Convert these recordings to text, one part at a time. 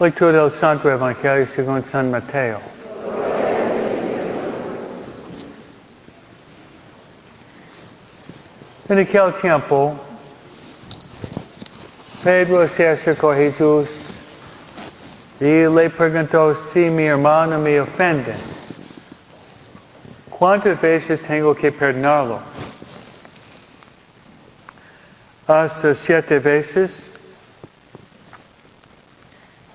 Lectura del Santo Evangelio según San Mateo. En aquel tiempo, Pedro se acercó a Jesús y le preguntó si mi hermano me ofende. ¿Cuántas veces tengo que perdonarlo? Hasta siete veces.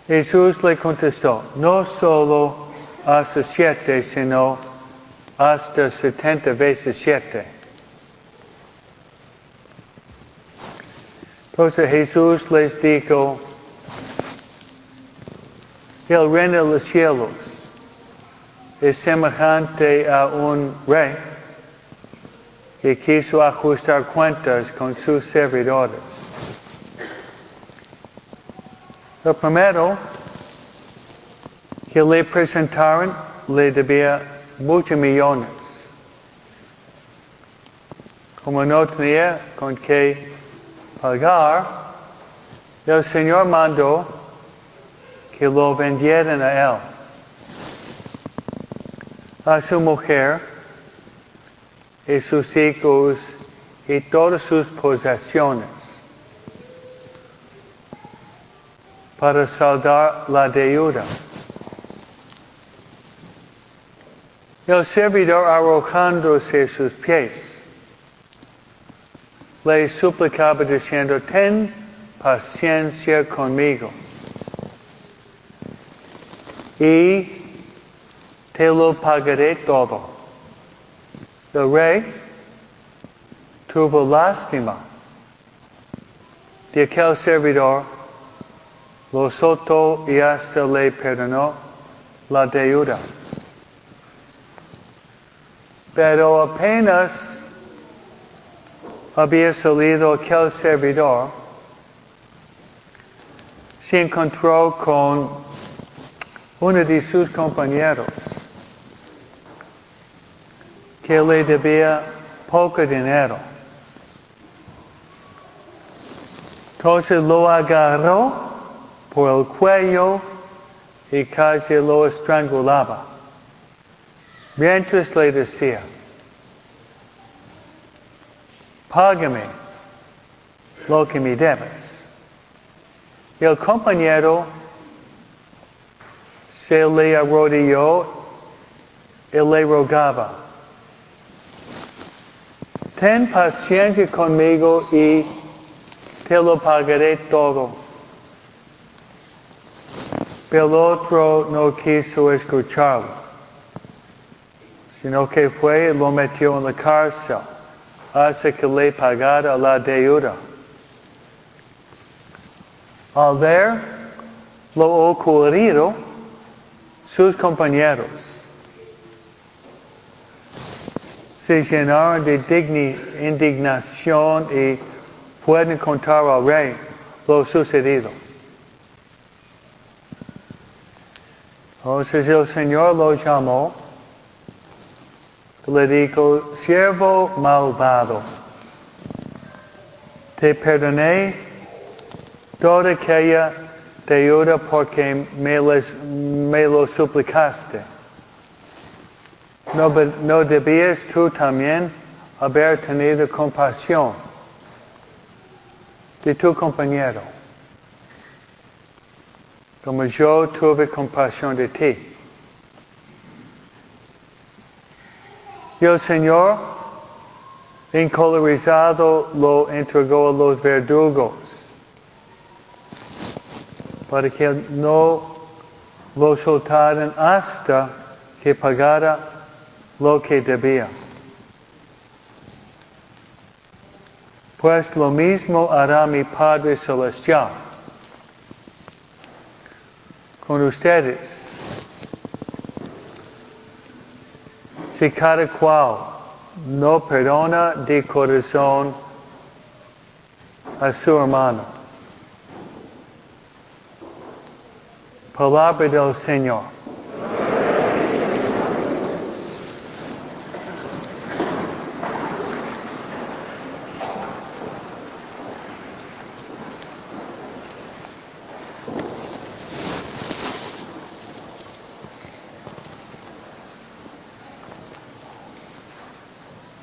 Jesús le contestó, no solo hasta siete, sino hasta setenta veces siete. Entonces Jesús les dijo, el reino de los cielos es semejante a un rey que quiso ajustar cuentas con sus servidores. Lo primero que le presentaron le debía muchos millones. Como no tenía con qué pagar, el Señor mandó que lo vendieran a él, a su mujer y sus hijos y todas sus posesiones para saldar la deuda. El servidor arrojándose a sus pies le suplicaba diciendo, ten paciencia conmigo y te lo pagaré todo. El rey tuvo lástima de aquel servidor, lo soltó y hasta le perdonó la deuda. Pero apenas había salido aquel servidor, se encontró con uno de sus compañeros que le debía poco dinero. Entonces lo agarró por el cuello y casi lo estrangulaba. Mientras le decía, págame lo que me debes. Y el compañero se le arrodilló y le rogaba, ten paciencia conmigo y te lo pagaré todo. El otro no quiso escucharlo, sino que fue y lo metió en la cárcel hasta que le pagara la deuda. Al ver lo ocurrido, sus compañeros se llenaron de indignación y pueden contar al rey lo sucedido. Entonces el Señor lo llamó, le dijo, siervo malvado, te perdoné toda aquella deuda porque me, lo suplicaste. ¿No, ¿No debías tú también haber tenido compasión de tu compañero? Como yo tuve compasión de ti. Y el Señor, encolorizado, lo entregó a los verdugos para que no lo soltaran hasta que pagara lo que debía. Pues lo mismo hará mi Padre Celestial con ustedes. Si cada cual no perdona de corazón a su hermano. Palabra del Señor.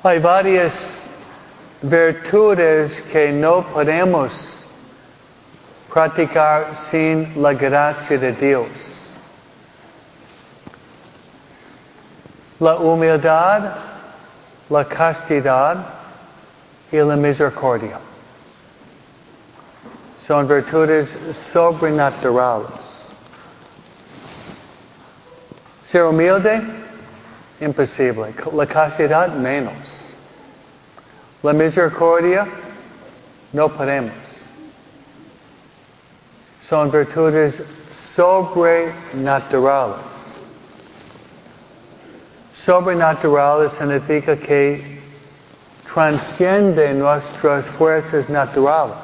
Hay varias virtudes que no podemos practicar sin la gracia de Dios. La humildad, la castidad y la misericordia. Son virtudes sobrenaturales. Ser humilde, imposible. La castidad, menos. La misericordia, no podemos. Son virtudes sobrenaturales. Sobrenaturales significa que transciende nuestras fuerzas naturales.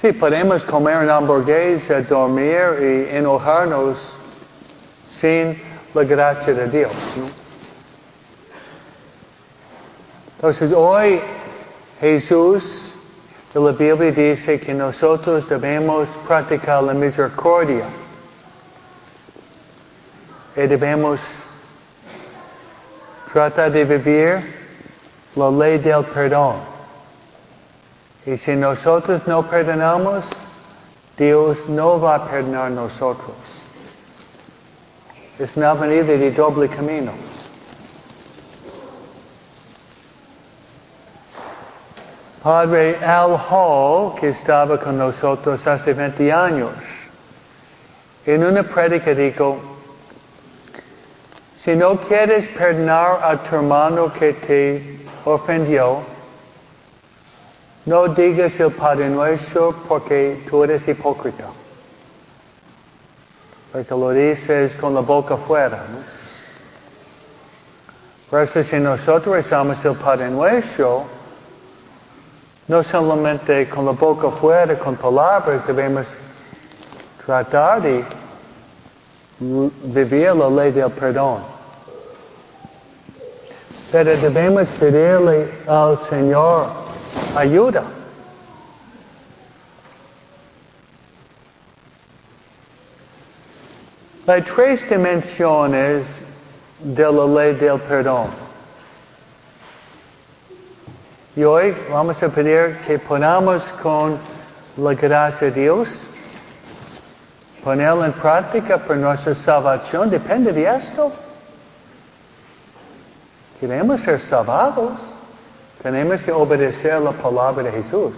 Sí, podemos comer una hamburguesa, dormir y enojarnos sin la gracia de Dios. Entonces hoy Jesús de la Biblia dice que nosotros debemos practicar la misericordia y debemos tratar de vivir la ley del perdón. Y si nosotros no perdonamos, Dios no va a perdonar nosotros. Es una avenida de doble camino. Padre Al Hall, que estaba con nosotros hace 20 años, en una prédica dijo, si no quieres perdonar a tu hermano que te ofendió, no digas el Padre Nuestro porque tú eres hipócrita. Porque lo dices con la boca fuera. ¿no? Por eso si nosotros rezamos el Padre Nuestro, no solamente con la boca fuera, con palabras, debemos tratar de vivir la ley del perdón. Pero debemos pedirle al Señor ayuda. Hay tres dimensiones de la ley del perdón. Y hoy vamos a pedir que ponamos con la gracia de Dios, ponerlo en práctica por nuestra salvación. Depende de esto. Queremos ser salvados. Tenemos que obedecer la palabra de Jesús.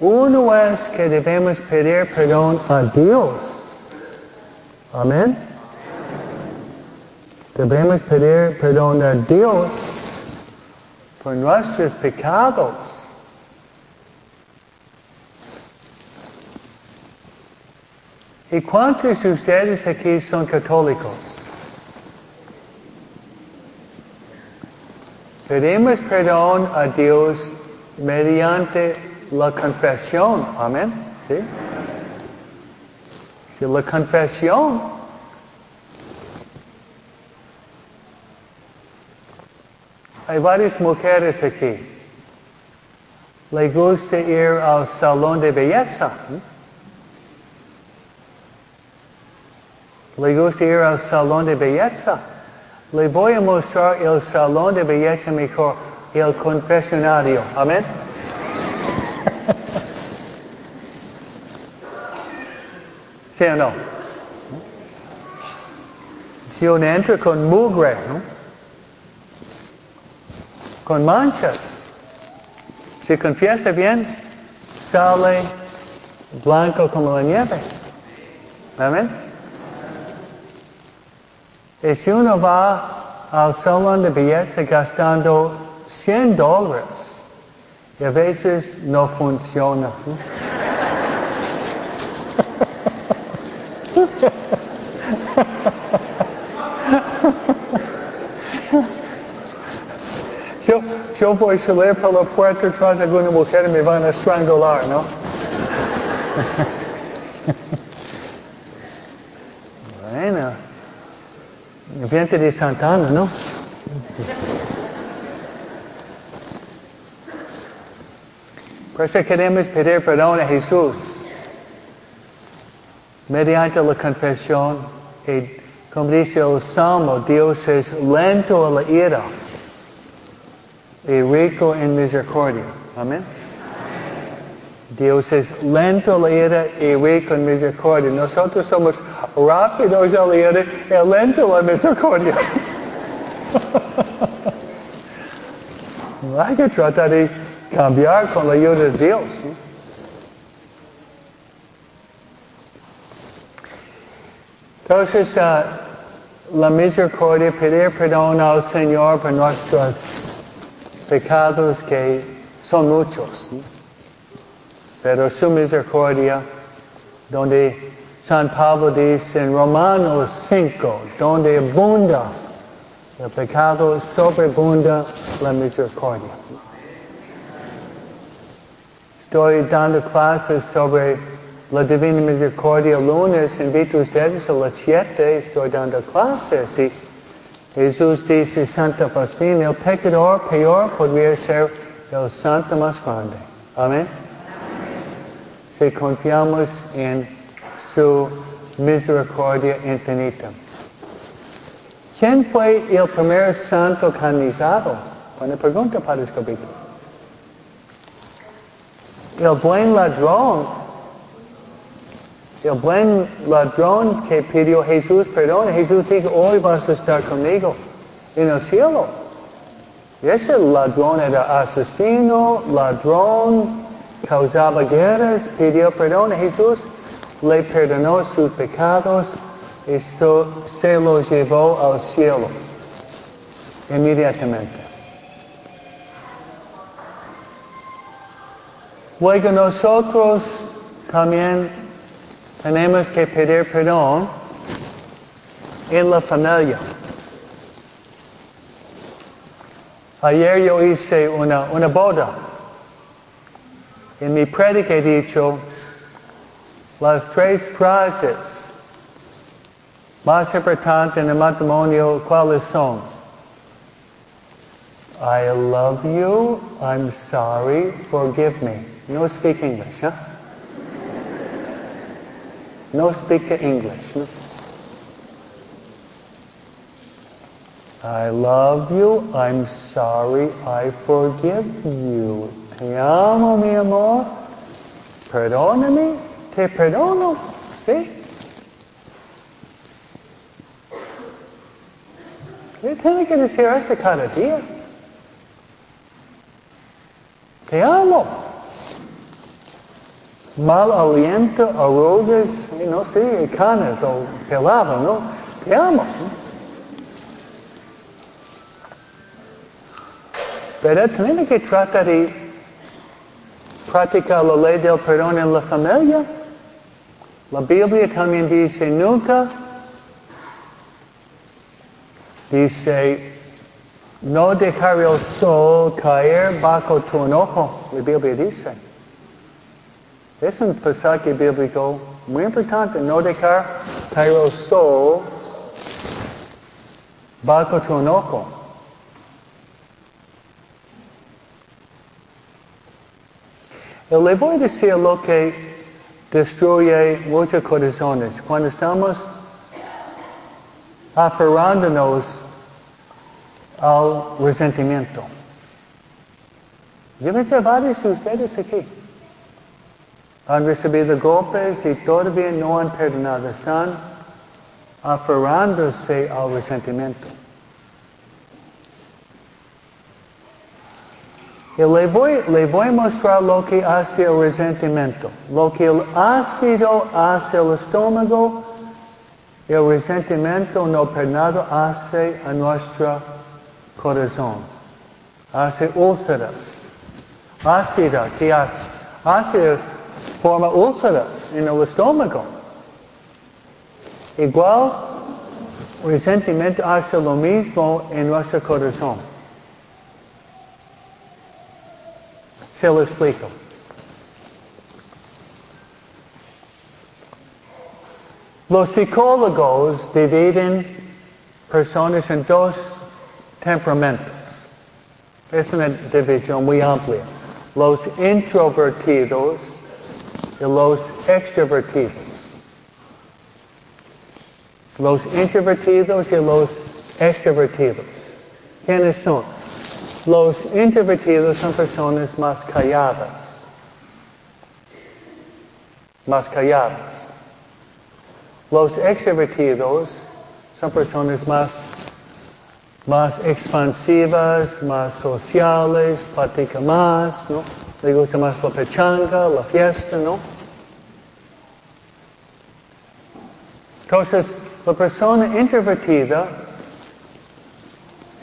Uno es que debemos pedir perdón a Dios. Amén. Debemos pedir perdón a Dios por nuestros pecados. ¿Y cuántos de ustedes aquí son católicos? Pedimos perdón a Dios mediante la confesión. Amén. ¿Sí? Si la confesión hay varias mujeres aquí. Le gusta ir al salón de belleza. ¿eh? Le gusta ir al salón de belleza. Le voy a mostrar el salón de belleza mejor, el confesionario. Amén. ¿Sí o no? Si uno entra con mugre, con manchas, si confiesa bien, sale blanco como la nieve. Amén. Y si uno va al salón de belleza gastando 100 dólares, y a veces no funciona. Yo voy a salir por la puerta tras de alguna mujer y me van a estrangular, ¿no? bueno, el viento de Santana, ¿no? Por eso queremos pedir perdón a Jesús mediante la confesión y Como dice el Salmo, Dios es lento a la ira y rico en misericordia. Amén. Dios es lento a la ira y rico en misericordia. Nosotros somos rápidos a la ira y lento a la misericordia. Hay que tratar de cambiar con la ayuda de Dios. Entonces, uh, la misericordia, pedir perdón al Señor por nuestros pecados que son muchos. Pero su misericordia, donde San Pablo dice en Romanos 5, donde abunda el pecado, sobreabunda la misericordia. Estoy dando clases sobre la Divina Misericordia lunes. Invito a ustedes a las 7. Estoy dando clases. Y Jesús dice, Santa Faustina, el pecador peor podría ser el santo más grande. Amén. Si confiamos en su misericordia infinita. ¿Quién fue el primer santo canonizado? Buena pregunta para este capítulo. El buen ladrón, el buen ladrón que pidió Jesús perdón, Jesús dijo, hoy vas a estar conmigo en el cielo. Y ese ladrón era asesino, ladrón, causaba guerras, pidió perdón a Jesús, le perdonó sus pecados y se los llevó al cielo inmediatamente. Luego nosotros también tenemos que pedir perdón en la familia. Ayer yo hice una, una boda. En mi prédica he dicho las tres frases más importantes en el matrimonio, ¿cuáles son? I love you, I'm sorry, forgive me. No speak English, huh? No speak English. I love you, I'm sorry, I forgive you. Te amo, mi amor. Perdóname, te perdono. ¿Sí? Yo tengo que decir eso cada día. Te amo. Mal aliento, arrugas, no sé, canas o pelado, ¿no? Te amo. Pero tenemos que tratar de practicar la ley del perdón en la familia. La Biblia también dice nunca, dice, no dejar el sol caer bajo tu enojo. La Biblia dice. Es un pasaje bíblico muy importante, no dejar caer el sol bajo tu enojo. Le voy a decir lo que destruye muchos corazones. Cuando estamos aferrándonos al resentimiento. Yo de ustedes aquí. Han recibido golpes y todavía no han perdonado. Están aferrándose al resentimiento. Y le voy, le a mostrar lo que hace el resentimiento. Lo que el ácido hace el estómago, el resentimiento no perdonado hace a nuestro corazón. Hace úlceras. Ácida, ¿qué hace? Forma úlceras en el estómago. Igual, resentimiento hace lo mismo en nuestro corazón. Se lo explico. Los psicólogos dividen personas en dos temperamentos. Es una división muy amplia. Los introvertidos los extrovertidos. los introvertidos y los extrovertidos. ¿Quiénes son? Los introvertidos son personas más calladas. Más calladas. Los extrovertidos son personas más, más expansivas, más sociales, platican más, ¿no? Le gusta más la pechanga, la fiesta, ¿no? Entonces, la persona introvertida,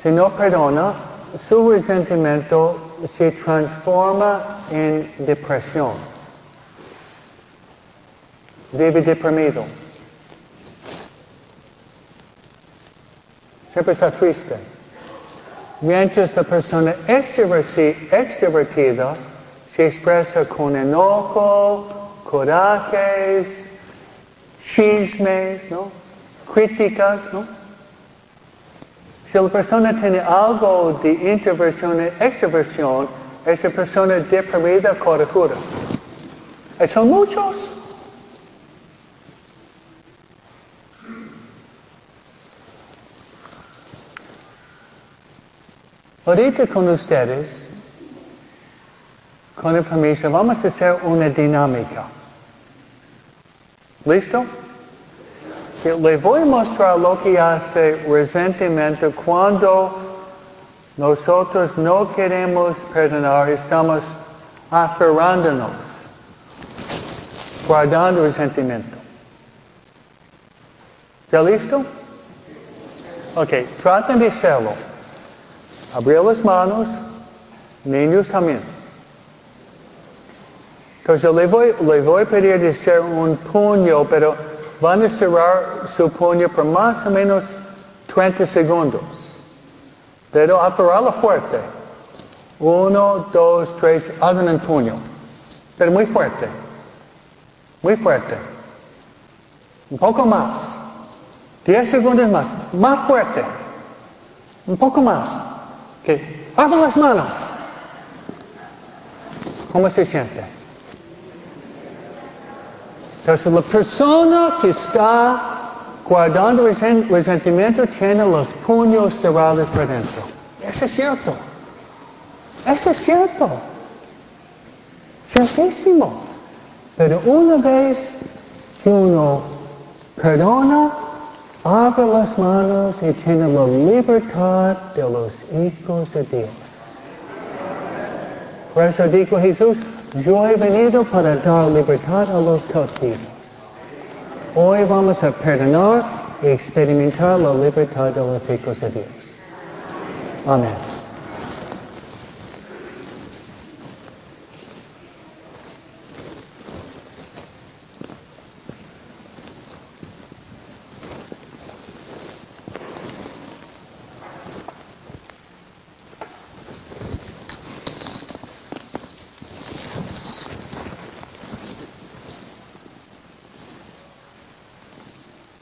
si no perdona, su resentimiento se transforma en depresión. Vive deprimido. Siempre está triste. Mientras la persona extrovertida se expresa con enojo, corajes, chismes, ¿no? críticas, ¿no? Si la persona tiene algo de introversión y extroversión, esa persona deprimida corajuda. Y son muchos. Ahorita con ustedes, vamos a hacer una dinámica. ¿Listo? Le voy a mostrar lo que hace resentimiento cuando nosotros no queremos perdonar, estamos aferrándonos, guardando resentimiento. ¿Ya listo? Ok, traten de hacerlo. Abrir las manos, niños también. Entonces le voy, le voy a pedir de hacer un puño, pero van a cerrar su puño por más o menos 30 segundos. Pero aferrarlo fuerte. Uno, dos, tres, hagan un puño. Pero muy fuerte. Muy fuerte. Un poco más. Diez segundos más. Más fuerte. Un poco más. Okay. Abran las manos. ¿Cómo se siente? Entonces la persona que está guardando resentimiento tiene los puños cerrados por dentro. Eso es cierto. Eso es cierto. Ciertísimo. Pero una vez que uno perdona, abre las manos y tiene la libertad de los hijos de Dios. Por eso dijo Jesús, yo he venido para dar libertad a los cautivos. Hoy vamos a perdonar y experimentar la libertad de los hijos de Dios. Amén.